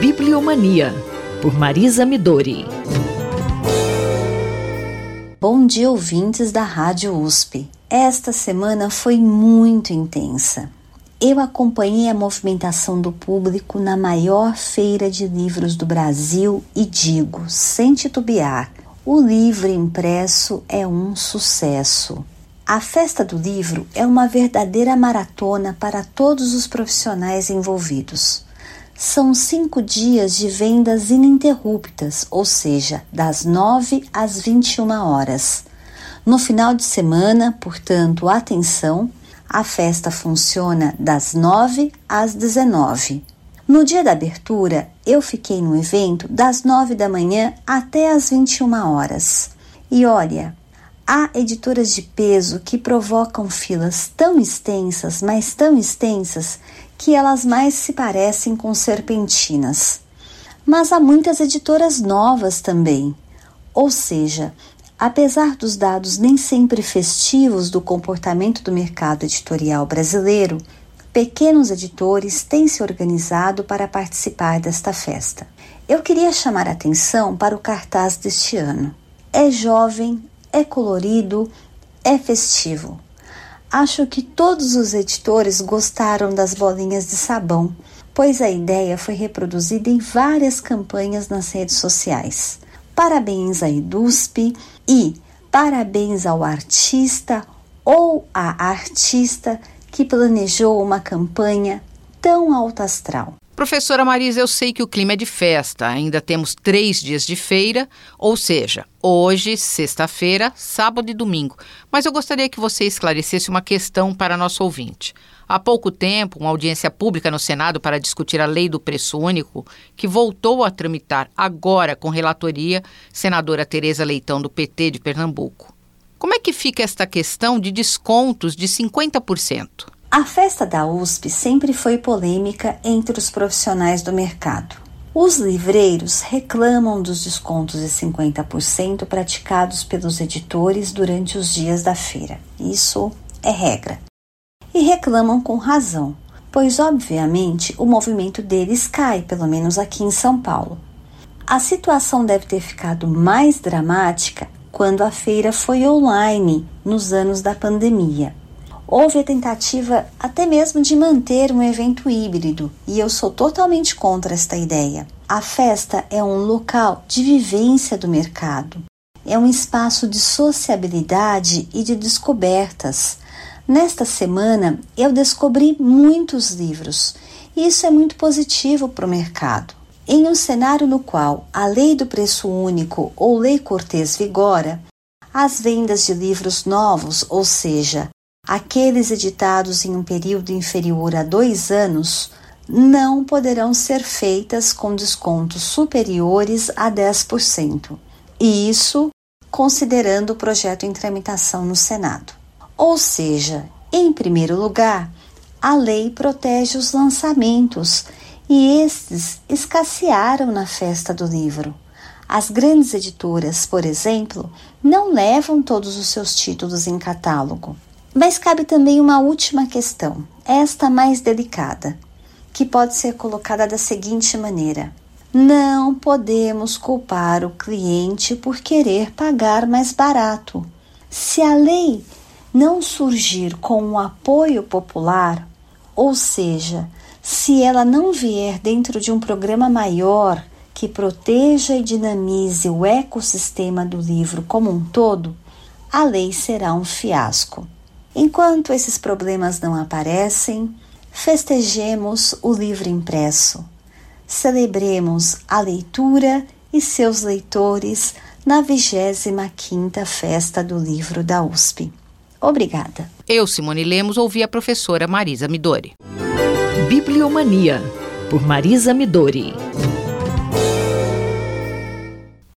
Bibliomania, por Marisa Midori. Bom dia, ouvintes da Rádio USP. Esta semana foi muito intensa. Eu acompanhei a movimentação do público na maior feira de livros do Brasil e digo, sem titubear, o livro impresso é um sucesso. A festa do livro é uma verdadeira maratona para todos os profissionais envolvidos. São cinco dias de vendas ininterruptas, ou seja, das 9 às 21 horas. No final de semana, portanto, atenção, a festa funciona das 9 às 19. No dia da abertura, eu fiquei no evento das 9 da manhã até as 21 horas. E olha, há editoras de peso que provocam filas tão extensas, mas tão extensas, que elas mais se parecem com serpentinas. Mas há muitas editoras novas também. Ou seja, apesar dos dados nem sempre festivos do comportamento do mercado editorial brasileiro, pequenos editores têm se organizado para participar desta festa. Eu queria chamar a atenção para o cartaz deste ano. É jovem, é colorido, é festivo. Acho que todos os editores gostaram das bolinhas de sabão, pois a ideia foi reproduzida em várias campanhas nas redes sociais. Parabéns à IDUSP e parabéns ao artista ou à artista que planejou uma campanha tão alta astral. Professora Marisa, eu sei que o clima é de festa, ainda temos três dias de feira, ou seja, hoje, sexta-feira, sábado e domingo. Mas eu gostaria que você esclarecesse uma questão para nosso ouvinte. Há pouco tempo, uma audiência pública no Senado para discutir a lei do preço único, que voltou a tramitar agora com relatoria senadora Tereza Leitão, do PT de Pernambuco. Como é que fica esta questão de descontos de 50%? A festa da USP sempre foi polêmica entre os profissionais do mercado. Os livreiros reclamam dos descontos de 50% praticados pelos editores durante os dias da feira. Isso é regra. E reclamam com razão, pois, obviamente, o movimento deles cai, pelo menos aqui em São Paulo. A situação deve ter ficado mais dramática quando a feira foi online nos anos da pandemia houve a tentativa até mesmo de manter um evento híbrido, e eu sou totalmente contra esta ideia. A festa é um local de vivência do mercado, é um espaço de sociabilidade e de descobertas. Nesta semana eu descobri muitos livros, e isso é muito positivo para o mercado. Em um cenário no qual a lei do preço único ou lei Cortês vigora, as vendas de livros novos, ou seja, Aqueles editados em um período inferior a dois anos não poderão ser feitas com descontos superiores a 10%, e isso considerando o projeto em tramitação no Senado. Ou seja, em primeiro lugar, a lei protege os lançamentos e estes escassearam na festa do livro. As grandes editoras, por exemplo, não levam todos os seus títulos em catálogo. Mas cabe também uma última questão, esta mais delicada, que pode ser colocada da seguinte maneira: não podemos culpar o cliente por querer pagar mais barato. Se a lei não surgir com um apoio popular, ou seja, se ela não vier dentro de um programa maior que proteja e dinamize o ecossistema do livro como um todo, a lei será um fiasco. Enquanto esses problemas não aparecem, festejemos o livro impresso. Celebremos a leitura e seus leitores na 25ª Festa do Livro da USP. Obrigada. Eu, Simone Lemos, ouvi a professora Marisa Midori. Bibliomania, por Marisa Midori.